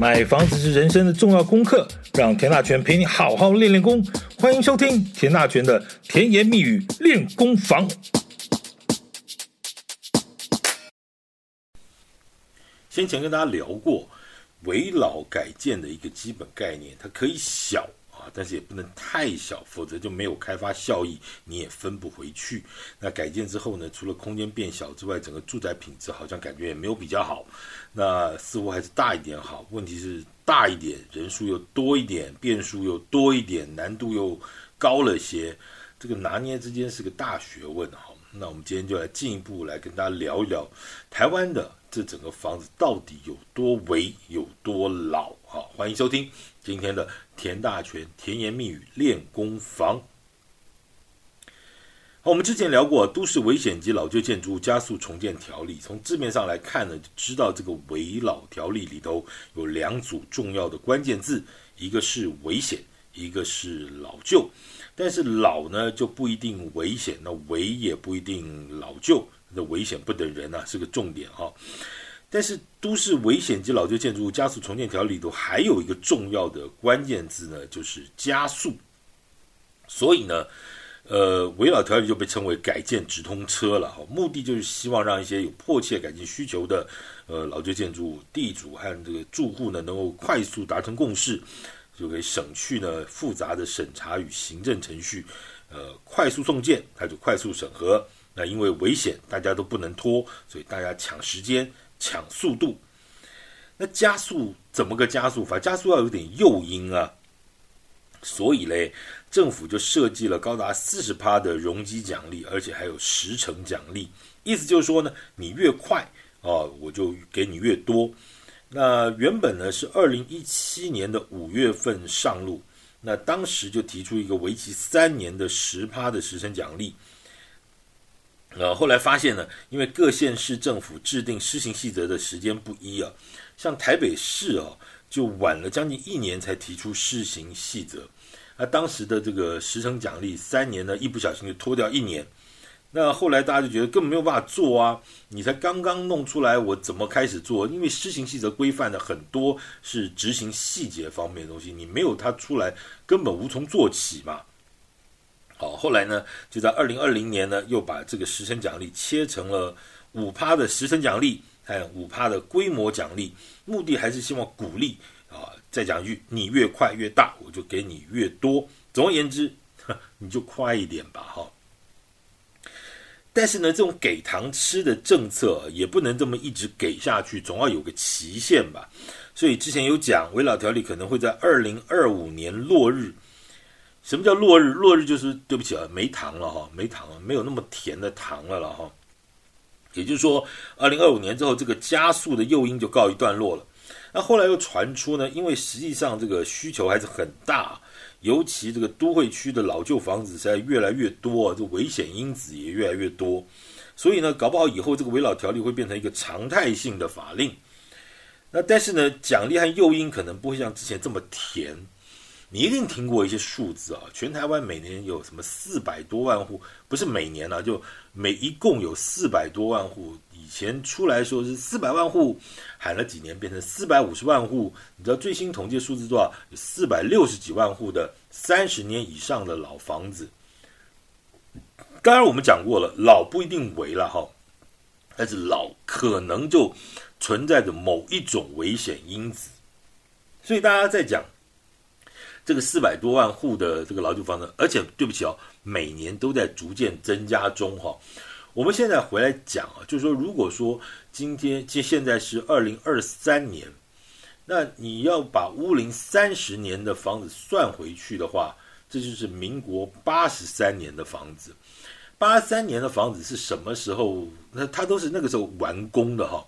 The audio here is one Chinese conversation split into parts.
买房子是人生的重要功课，让田大权陪你好好练练功。欢迎收听田大权的甜言蜜语练功房。先前跟大家聊过，围老改建的一个基本概念，它可以小。啊但是也不能太小，否则就没有开发效益，你也分不回去。那改建之后呢，除了空间变小之外，整个住宅品质好像感觉也没有比较好。那似乎还是大一点好。问题是大一点，人数又多一点，变数又多一点，难度又高了些。这个拿捏之间是个大学问哈。那我们今天就来进一步来跟大家聊一聊台湾的这整个房子到底有多危，有多老。啊，欢迎收听今天的田大全甜言蜜语练功房。好，我们之前聊过《都市危险及老旧建筑加速重建条例》，从字面上来看呢，就知道这个危老条例里头有两组重要的关键字，一个是危险，一个是老旧。但是老呢就不一定危险，那危也不一定老旧，那危险不等人啊，是个重点哈。但是，都市危险及老旧建筑物加速重建条例里头还有一个重要的关键字呢，就是加速。所以呢，呃，围老条例就被称为改建直通车了哈。目的就是希望让一些有迫切改建需求的呃老旧建筑物地主和这个住户呢，能够快速达成共识，就可以省去呢复杂的审查与行政程序，呃，快速送件，它就快速审核。那因为危险，大家都不能拖，所以大家抢时间。抢速度，那加速怎么个加速法？加速要有点诱因啊，所以嘞，政府就设计了高达四十趴的容积奖励，而且还有时程奖励。意思就是说呢，你越快啊，我就给你越多。那原本呢是二零一七年的五月份上路，那当时就提出一个为期三年的十趴的时程奖励。呃，后来发现呢，因为各县市政府制定施行细则的时间不一啊，像台北市啊，就晚了将近一年才提出施行细则，那当时的这个时程奖励三年呢，一不小心就拖掉一年，那后来大家就觉得根本没有办法做啊，你才刚刚弄出来，我怎么开始做？因为施行细则规范的很多是执行细节方面的东西，你没有它出来，根本无从做起嘛。好，后来呢，就在二零二零年呢，又把这个时程奖励切成了五趴的时程奖励，还有五趴的规模奖励，目的还是希望鼓励啊。再讲一句，你越快越大，我就给你越多。总而言之，你就快一点吧，哈。但是呢，这种给糖吃的政策也不能这么一直给下去，总要有个期限吧。所以之前有讲，危老条例可能会在二零二五年落日。什么叫落日？落日就是对不起啊，没糖了哈，没糖了，没有那么甜的糖了了哈。也就是说，二零二五年之后，这个加速的诱因就告一段落了。那后来又传出呢，因为实际上这个需求还是很大，尤其这个都会区的老旧房子现在越来越多，这危险因子也越来越多，所以呢，搞不好以后这个围老条例会变成一个常态性的法令。那但是呢，奖励和诱因可能不会像之前这么甜。你一定听过一些数字啊，全台湾每年有什么四百多万户，不是每年啊，就每一共有四百多万户。以前出来说是四百万户，喊了几年变成四百五十万户。你知道最新统计数字多少？有四百六十几万户的三十年以上的老房子。当然我们讲过了，老不一定为了哈，但是老可能就存在着某一种危险因子。所以大家在讲。这个四百多万户的这个老旧房子，而且对不起哦，每年都在逐渐增加中哈。我们现在回来讲啊，就是说，如果说今天即现在是二零二三年，那你要把屋龄三十年的房子算回去的话，这就是民国八十三年的房子。八三年的房子是什么时候？那它都是那个时候完工的哈。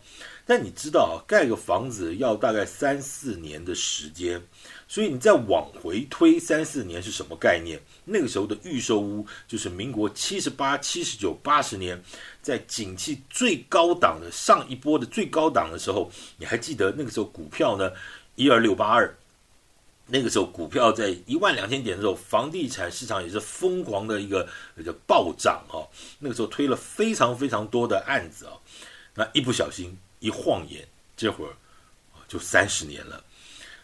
但你知道啊，盖个房子要大概三四年的时间。所以你再往回推三四年是什么概念？那个时候的预售屋就是民国七十八、七十九、八十年，在景气最高档的上一波的最高档的时候，你还记得那个时候股票呢？一二六八二，那个时候股票在一万两千点的时候，房地产市场也是疯狂的一个一个暴涨啊！那个时候推了非常非常多的案子啊，那一不小心一晃眼，这会儿就三十年了。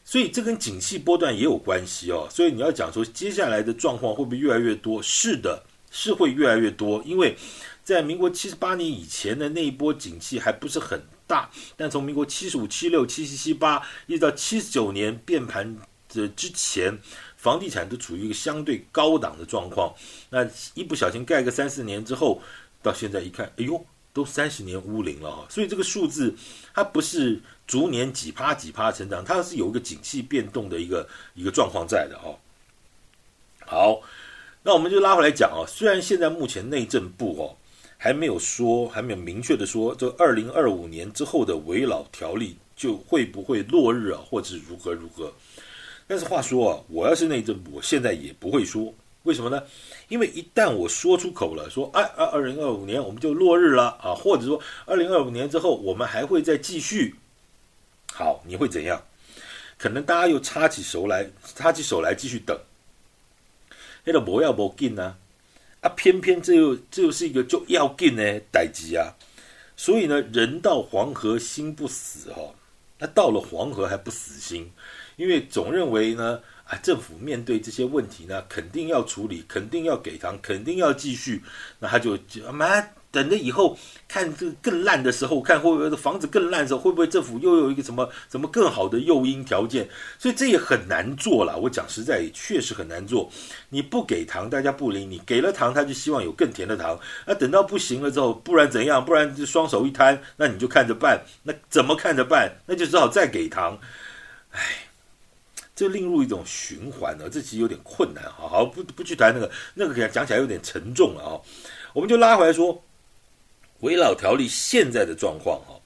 所以这跟景气波段也有关系哦。所以你要讲说接下来的状况会不会越来越多？是的，是会越来越多。因为在民国七十八年以前的那一波景气还不是很大，但从民国七十五、七六、七七、七八一直到七十九年变盘这之前，房地产都处于一个相对高档的状况。那一不小心盖个三四年之后，到现在一看，哎呦！都三十年屋龄了啊，所以这个数字它不是逐年几趴几趴成长，它是有一个景气变动的一个一个状况在的哦。好，那我们就拉回来讲啊，虽然现在目前内政部哦还没有说，还没有明确的说，这二零二五年之后的危老条例就会不会落日啊，或者是如何如何，但是话说啊，我要是内政部，我现在也不会说。为什么呢？因为一旦我说出口了，说哎，二二零二五年我们就落日了啊，或者说二零二五年之后我们还会再继续，好，你会怎样？可能大家又插起手来，插起手来继续等。那个不要不紧呢？啊，偏偏这又这又是一个就要紧呢代志啊。所以呢，人到黄河心不死哈、哦，那到了黄河还不死心，因为总认为呢。啊，政府面对这些问题呢，肯定要处理，肯定要给糖，肯定要继续。那他就就妈等着以后看这更烂的时候，看会不会房子更烂的时候，会不会政府又有一个什么什么更好的诱因条件？所以这也很难做了。我讲实在，也确实很难做。你不给糖，大家不理你；给了糖，他就希望有更甜的糖。那等到不行了之后，不然怎样？不然就双手一摊，那你就看着办。那怎么看着办？那就只好再给糖。唉。这另入一种循环了，这其实有点困难。好好不不去谈那个，那个讲起来有点沉重了啊。我们就拉回来说，危老条例现在的状况哈。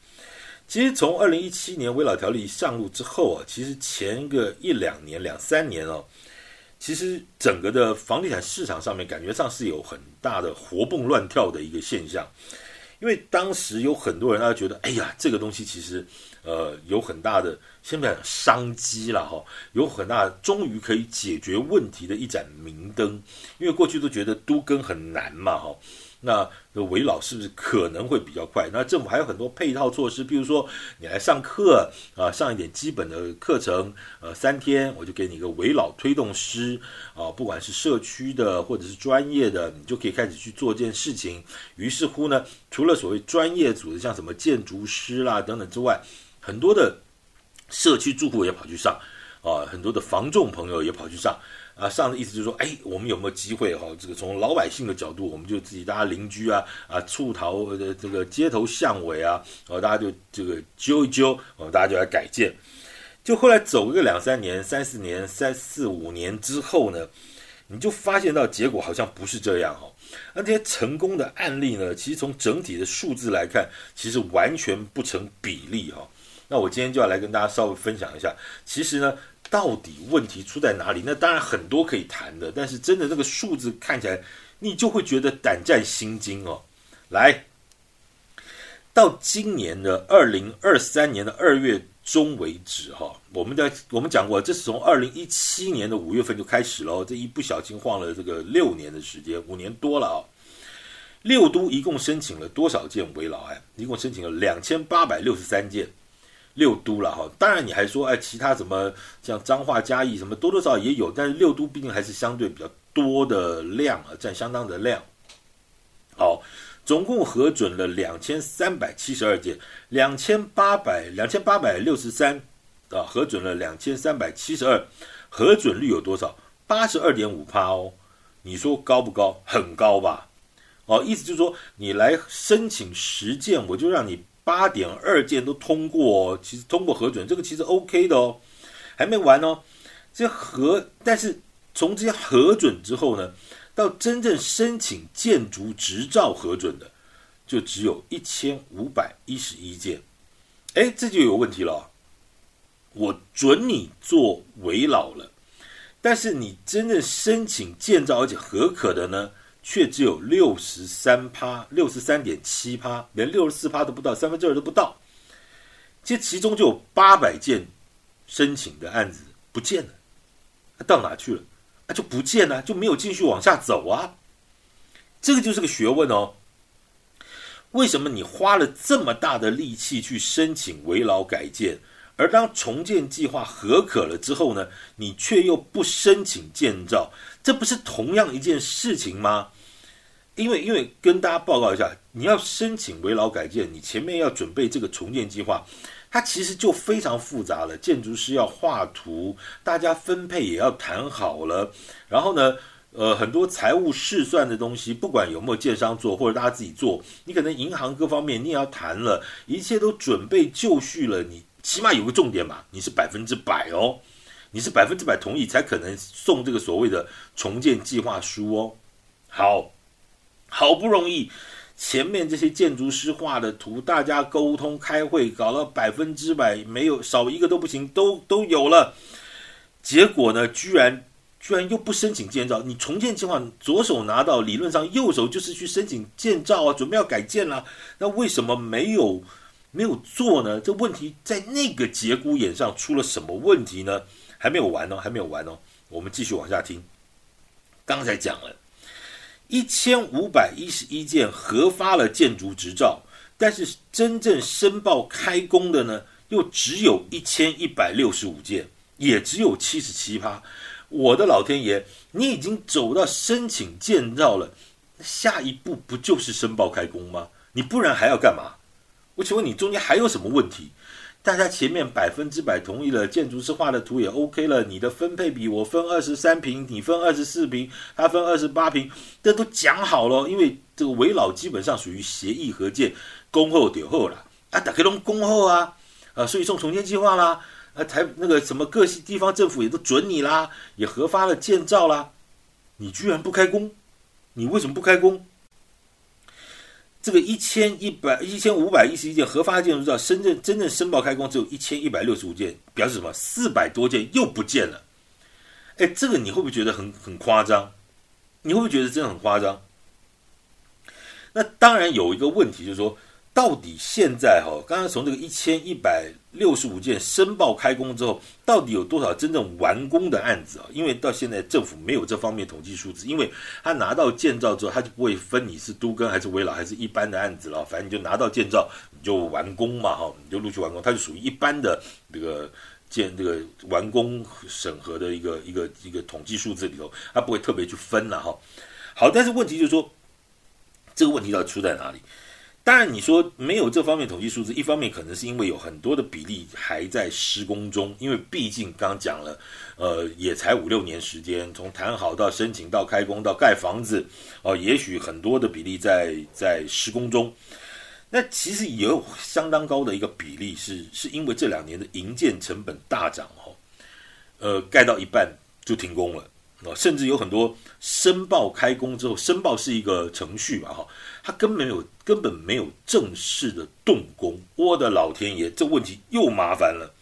其实从二零一七年危老条例上路之后啊，其实前个一两年、两三年哦，其实整个的房地产市场上面感觉上是有很大的活蹦乱跳的一个现象。因为当时有很多人，他觉得，哎呀，这个东西其实，呃，有很大的，先不讲商机了哈，有很大，终于可以解决问题的一盏明灯。因为过去都觉得都更很难嘛哈。那危老是不是可能会比较快？那政府还有很多配套措施，比如说你来上课啊，上一点基本的课程，呃，三天我就给你一个危老推动师啊，不管是社区的或者是专业的，你就可以开始去做这件事情。于是乎呢，除了所谓专业组的，像什么建筑师啦等等之外，很多的社区住户也跑去上啊，很多的房仲朋友也跑去上。啊，上的意思就是说，哎，我们有没有机会哈？这个从老百姓的角度，我们就自己大家邻居啊啊，触头的这个街头巷尾啊，然后大家就这个揪一揪，我们大家就来改建。就后来走个两三年、三四年、三四五年之后呢，你就发现到结果好像不是这样哈。那这些成功的案例呢，其实从整体的数字来看，其实完全不成比例哈。那我今天就要来跟大家稍微分享一下，其实呢。到底问题出在哪里？那当然很多可以谈的，但是真的那个数字看起来，你就会觉得胆战心惊哦。来，到今年的二零二三年的二月中为止，哈，我们的我们讲过，这是从二零一七年的五月份就开始了，这一不小心晃了这个六年的时间，五年多了啊。六都一共申请了多少件危老案？一共申请了两千八百六十三件。六都了哈，当然你还说哎，其他什么像彰化、嘉义什么多多少少也有，但是六都毕竟还是相对比较多的量啊，占相当的量。好，总共核准了两千三百七十二件，两千八百两千八百六十三啊，核准了两千三百七十二，核准率有多少？八十二点五趴哦，你说高不高？很高吧？哦，意思就是说你来申请十件，我就让你。八点二件都通过，其实通过核准，这个其实 OK 的哦，还没完哦。这核，但是从这些核准之后呢，到真正申请建筑执照核准的，就只有一千五百一十一件。哎，这就有问题了。我准你做危老了，但是你真正申请建造而且核可的呢？却只有六十三趴，六十三点七趴，连六十四趴都不到，三分之二都不到。这其中就有八百件申请的案子不见了，到哪去了？啊，就不见了，就没有继续往下走啊。这个就是个学问哦。为什么你花了这么大的力气去申请危老改建，而当重建计划合可了之后呢，你却又不申请建造，这不是同样一件事情吗？因为，因为跟大家报告一下，你要申请围老改建，你前面要准备这个重建计划，它其实就非常复杂了。建筑师要画图，大家分配也要谈好了，然后呢，呃，很多财务试算的东西，不管有没有建商做或者大家自己做，你可能银行各方面你也要谈了，一切都准备就绪了，你。起码有个重点嘛，你是百分之百哦，你是百分之百同意才可能送这个所谓的重建计划书哦。好，好不容易前面这些建筑师画的图，大家沟通开会搞到百分之百没有少一个都不行，都都有了。结果呢，居然居然又不申请建造，你重建计划左手拿到，理论上右手就是去申请建造啊，准备要改建了。那为什么没有？没有做呢？这问题在那个节骨眼上出了什么问题呢？还没有完哦，还没有完哦。我们继续往下听。刚才讲了，一千五百一十一件核发了建筑执照，但是真正申报开工的呢，又只有一千一百六十五件，也只有七十七趴。我的老天爷，你已经走到申请建造了，下一步不就是申报开工吗？你不然还要干嘛？我请问你中间还有什么问题？大家前面百分之百同意了，建筑师画的图也 OK 了，你的分配比我分二十三平，你分二十四平，他分二十八平，这都讲好了。因为这个围老基本上属于协议合建，恭候点后了啊，打开龙恭候啊，啊，所以送重建计划啦，啊，台那个什么各系地方政府也都准你啦，也核发了建造啦，你居然不开工？你为什么不开工？这个一千一百一千五百一十一件核发建筑照，深圳真正申报开工只有一千一百六十五件，表示什么？四百多件又不见了。哎，这个你会不会觉得很很夸张？你会不会觉得真的很夸张？那当然有一个问题，就是说。到底现在哈，刚刚从这个一千一百六十五件申报开工之后，到底有多少真正完工的案子啊？因为到现在政府没有这方面统计数字，因为他拿到建造之后，他就不会分你是都更还是危老还是一般的案子了，反正你就拿到建造你就完工嘛哈，你就陆续完工，它就属于一般的这个建这个完工审核的一个一个一个统计数字里头，他不会特别去分了哈。好，但是问题就是说，这个问题到底出在哪里？当然，你说没有这方面统计数字，一方面可能是因为有很多的比例还在施工中，因为毕竟刚讲了，呃，也才五六年时间，从谈好到申请到开工到盖房子，哦、也许很多的比例在在施工中。那其实也有相当高的一个比例是是因为这两年的营建成本大涨，哈，呃，盖到一半就停工了。哦甚至有很多申报开工之后，申报是一个程序嘛，哈，他根本没有根本没有正式的动工。我的老天爷，这问题又麻烦了。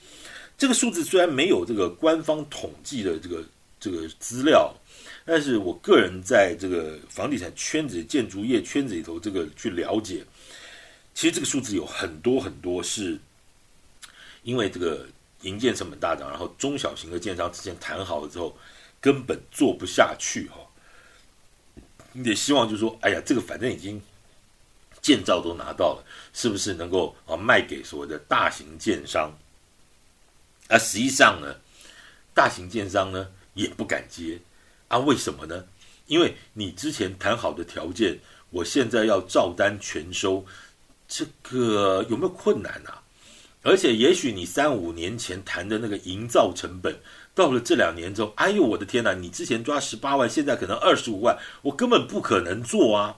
这个数字虽然没有这个官方统计的这个这个资料，但是我个人在这个房地产圈子、建筑业圈子里头，这个去了解，其实这个数字有很多很多是因为这个营建成本大涨，然后中小型的建商之间谈好了之后。根本做不下去哈，你得希望就是说，哎呀，这个反正已经建造都拿到了，是不是能够啊卖给所谓的大型建商？而、啊、实际上呢，大型建商呢也不敢接啊，为什么呢？因为你之前谈好的条件，我现在要照单全收，这个有没有困难啊？而且也许你三五年前谈的那个营造成本。到了这两年之后，哎呦我的天哪！你之前抓十八万，现在可能二十五万，我根本不可能做啊。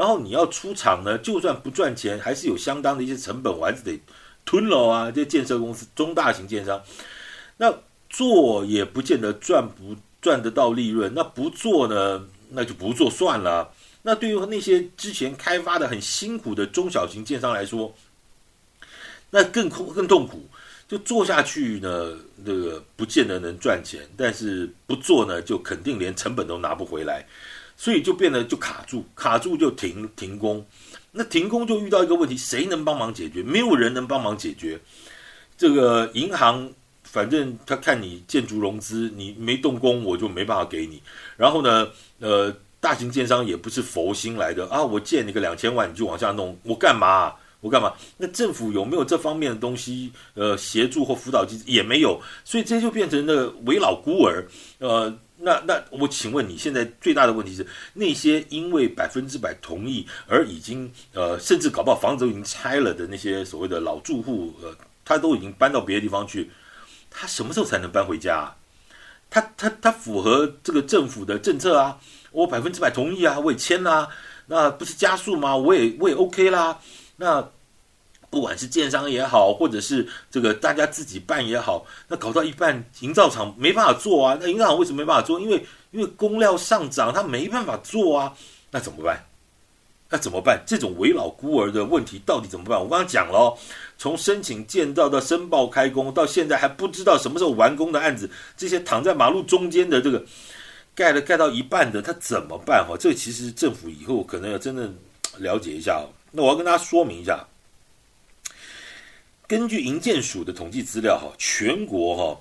然后你要出厂呢，就算不赚钱，还是有相当的一些成本，我还是得吞了啊。这建设公司中大型建商，那做也不见得赚不赚得到利润，那不做呢，那就不做算了。那对于那些之前开发的很辛苦的中小型建商来说，那更苦更痛苦。就做下去呢，这个不见得能赚钱，但是不做呢，就肯定连成本都拿不回来，所以就变得就卡住，卡住就停停工。那停工就遇到一个问题，谁能帮忙解决？没有人能帮忙解决。这个银行反正他看你建筑融资，你没动工，我就没办法给你。然后呢，呃，大型建商也不是佛心来的啊，我借你个两千万，你就往下弄，我干嘛？我干嘛？那政府有没有这方面的东西？呃，协助或辅导机制也没有，所以这就变成了为老孤儿。呃，那那我请问你现在最大的问题是，那些因为百分之百同意而已经呃，甚至搞不好房子都已经拆了的那些所谓的老住户，呃，他都已经搬到别的地方去，他什么时候才能搬回家？他他他符合这个政府的政策啊，我百分之百同意啊，我也签啦，那不是加速吗？我也我也 OK 啦。那不管是建商也好，或者是这个大家自己办也好，那搞到一半，营造厂没办法做啊。那营造厂为什么没办法做？因为因为工料上涨，他没办法做啊。那怎么办？那怎么办？这种为老孤儿的问题到底怎么办？我刚刚讲了，从申请建造到申报开工，到现在还不知道什么时候完工的案子，这些躺在马路中间的这个盖了盖到一半的，他怎么办？哈，这其实政府以后可能要真的了解一下。那我要跟大家说明一下，根据营建署的统计资料，哈，全国哈，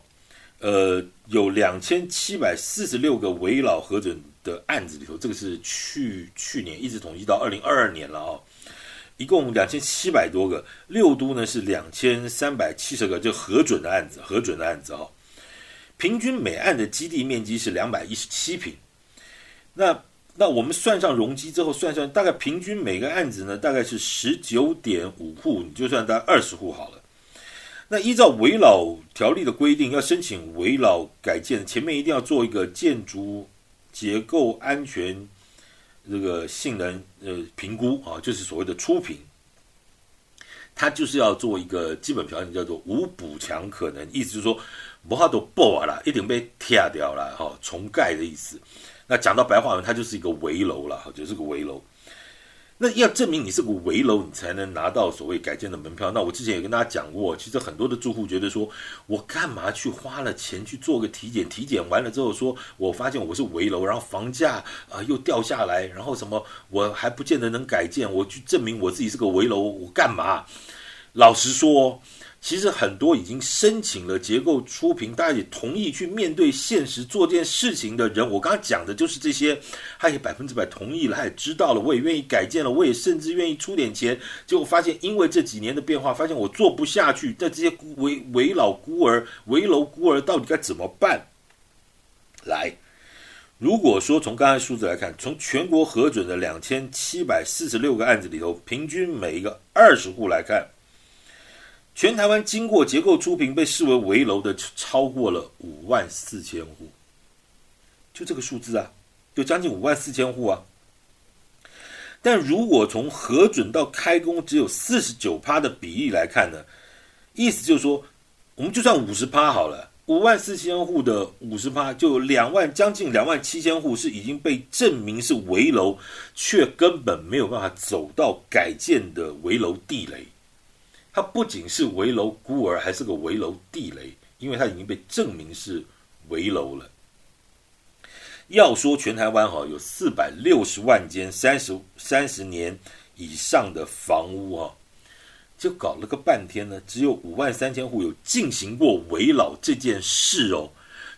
呃，有两千七百四十六个围老核准的案子里头，这个是去去年一直统计到二零二二年了啊，一共两千七百多个，六都呢是两千三百七十个，就核准的案子，核准的案子哈，平均每案的基地面积是两百一十七坪，那。那我们算上容积之后，算算大概平均每个案子呢，大概是十九点五户，你就算大概二十户好了。那依照围老条例的规定，要申请围老改建，前面一定要做一个建筑结构安全这个性能呃评估啊，就是所谓的初评。它就是要做一个基本条件，叫做无补强可能，意思就是说，不怕都爆了，一定被拆掉了哈，重盖的意思。那讲到白话文，它就是一个危楼了，就是个危楼。那要证明你是个危楼，你才能拿到所谓改建的门票。那我之前也跟大家讲过，其实很多的住户觉得说，我干嘛去花了钱去做个体检？体检完了之后说，我发现我是危楼，然后房价啊、又掉下来，然后什么我还不见得能改建，我去证明我自己是个危楼，我干嘛？老实说。其实很多已经申请了结构初评，大家也同意去面对现实做这件事情的人，我刚刚讲的就是这些，他也百分之百同意了，他也知道了，我也愿意改建了，我也甚至愿意出点钱。结果发现，因为这几年的变化，发现我做不下去。但这些为为老孤儿、为楼孤儿到底该怎么办？来，如果说从刚才数字来看，从全国核准的两千七百四十六个案子里头，平均每一个二十户来看。全台湾经过结构初评被视为危楼的超过了五万四千户，就这个数字啊，就将近五万四千户啊。但如果从核准到开工只有四十九趴的比例来看呢，意思就是说，我们就算五十趴好了，五万四千户的五十趴就两万，将近两万七千户是已经被证明是危楼，却根本没有办法走到改建的危楼地雷。它不仅是危楼孤儿，还是个危楼地雷，因为它已经被证明是危楼了。要说全台湾哈有四百六十万间三十三十年以上的房屋哈，就搞了个半天呢，只有五万三千户有进行过危老这件事哦。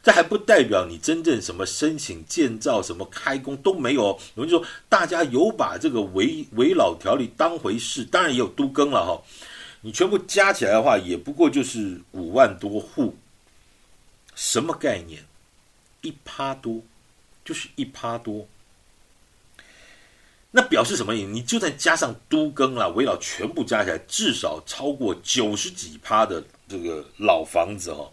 这还不代表你真正什么申请建造、什么开工都没有。有人说大家有把这个危危老条例当回事，当然也有都更了哈。你全部加起来的话，也不过就是五万多户，什么概念？一趴多，就是一趴多。那表示什么意思？你就算加上都更了，围绕全部加起来，至少超过九十几趴的这个老房子哦，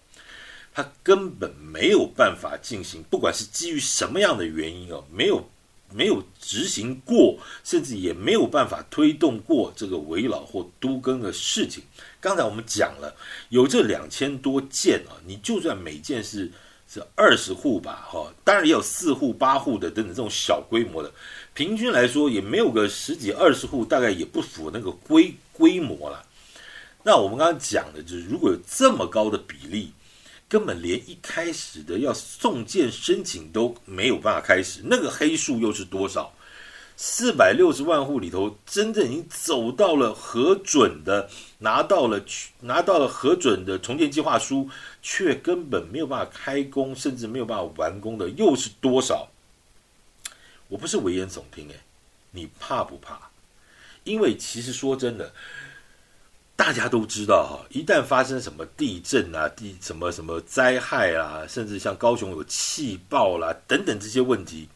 它根本没有办法进行，不管是基于什么样的原因哦，没有。没有执行过，甚至也没有办法推动过这个围老或都更的事情。刚才我们讲了，有这两千多件啊，你就算每件是是二十户吧，哈，当然也有四户、八户的等等这种小规模的，平均来说也没有个十几二十户，大概也不符那个规规模了。那我们刚刚讲的就是，如果有这么高的比例。根本连一开始的要送件申请都没有办法开始，那个黑数又是多少？四百六十万户里头，真正已经走到了核准的，拿到了拿到了核准的重建计划书，却根本没有办法开工，甚至没有办法完工的，又是多少？我不是危言耸听诶，你怕不怕？因为其实说真的。大家都知道哈，一旦发生什么地震啊、地什么什么灾害啊，甚至像高雄有气爆啦等等这些问题，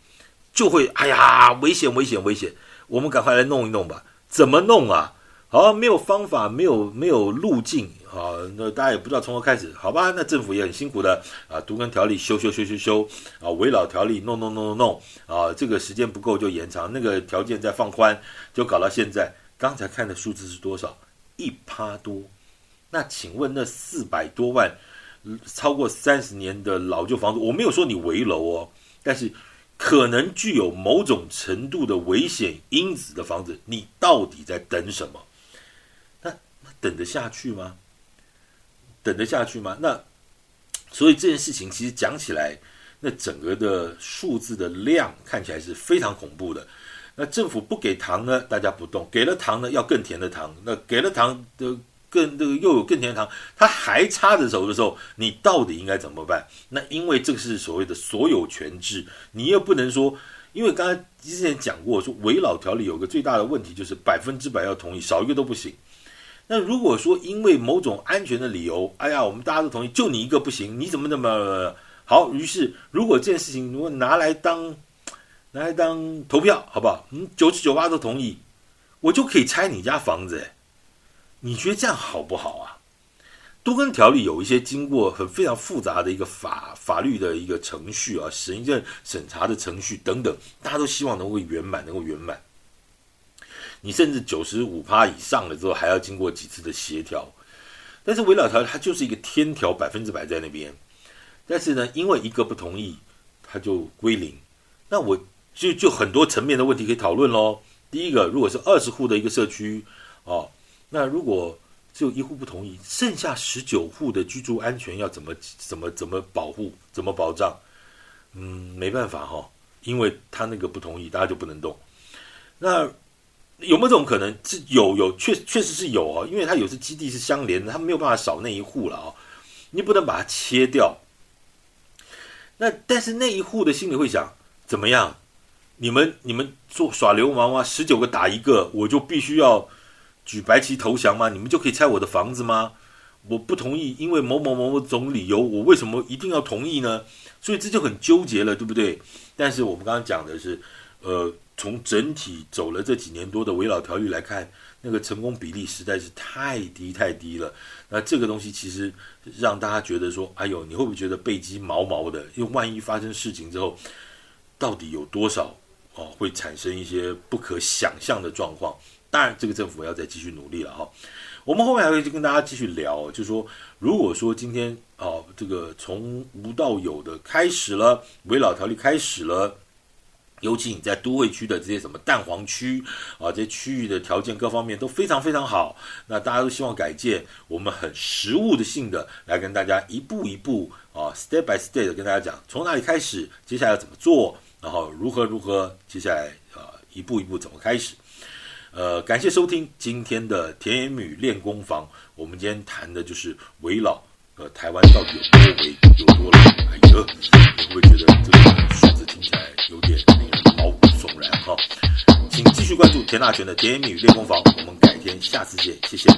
就会哎呀，危险危险危险，我们赶快来弄一弄吧。怎么弄啊？好，没有方法，没有没有路径啊，那大家也不知道从何开始，好吧？那政府也很辛苦的啊，都更条例修修修修修啊，围老条例弄弄弄弄弄啊，这个时间不够就延长，那个条件再放宽，就搞到现在。刚才看的数字是多少？一趴多，那请问那四百多万超过三十年的老旧房子，我没有说你危楼哦，但是可能具有某种程度的危险因子的房子，你到底在等什么？那那等得下去吗？等得下去吗？那所以这件事情其实讲起来，那整个的数字的量看起来是非常恐怖的。那政府不给糖呢，大家不动；给了糖呢，要更甜的糖。那给了糖的更这个又有更甜的糖，它还插着手的时候，你到底应该怎么办？那因为这个是所谓的所有权制，你又不能说，因为刚才之前讲过，说危老条例有个最大的问题就是百分之百要同意，少一个都不行。那如果说因为某种安全的理由，哎呀，我们大家都同意，就你一个不行，你怎么那么好？于是如果这件事情如果拿来当。拿来当投票，好不好？嗯，九十九八都同意，我就可以拆你家房子。你觉得这样好不好啊？都更条例有一些经过很非常复杂的一个法法律的一个程序啊，行政审查的程序等等，大家都希望能够圆满，能够圆满。你甚至九十五趴以上了之后，还要经过几次的协调。但是危老条例它就是一个天条，百分之百在那边。但是呢，因为一个不同意，它就归零。那我。就就很多层面的问题可以讨论喽。第一个，如果是二十户的一个社区，哦，那如果只有一户不同意，剩下十九户的居住安全要怎么怎么怎么保护，怎么保障？嗯，没办法哈、哦，因为他那个不同意，大家就不能动。那有没有这种可能？是有有，确确实是有、哦，因为他有时基地是相连的，他没有办法少那一户了啊、哦，你不能把它切掉。那但是那一户的心里会想，怎么样？你们你们做耍流氓吗？十九个打一个，我就必须要举白旗投降吗？你们就可以拆我的房子吗？我不同意，因为某某某某种理由，我为什么一定要同意呢？所以这就很纠结了，对不对？但是我们刚刚讲的是，呃，从整体走了这几年多的围老条例来看，那个成功比例实在是太低太低了。那这个东西其实让大家觉得说，哎呦，你会不会觉得背脊毛毛的？因为万一发生事情之后，到底有多少？哦，会产生一些不可想象的状况。当然，这个政府要再继续努力了哈。我们后面还会跟大家继续聊，就是说，如果说今天哦，这个从无到有的开始了，围老条例开始了，尤其你在都会区的这些什么蛋黄区啊，这些区域的条件各方面都非常非常好，那大家都希望改建，我们很实物的性的来跟大家一步一步啊，step by step 的跟大家讲，从哪里开始，接下来要怎么做。然后如何如何，接下来啊、一步一步怎么开始？呃，感谢收听今天的甜言蜜语练功房。我们今天谈的就是危老，呃，台湾到底有多危，有多老？哎呀，你会不会觉得这个数字听起来有点令人毛骨悚然？哈，请继续关注田大权的甜言蜜语练功房。我们改天下次见，谢谢。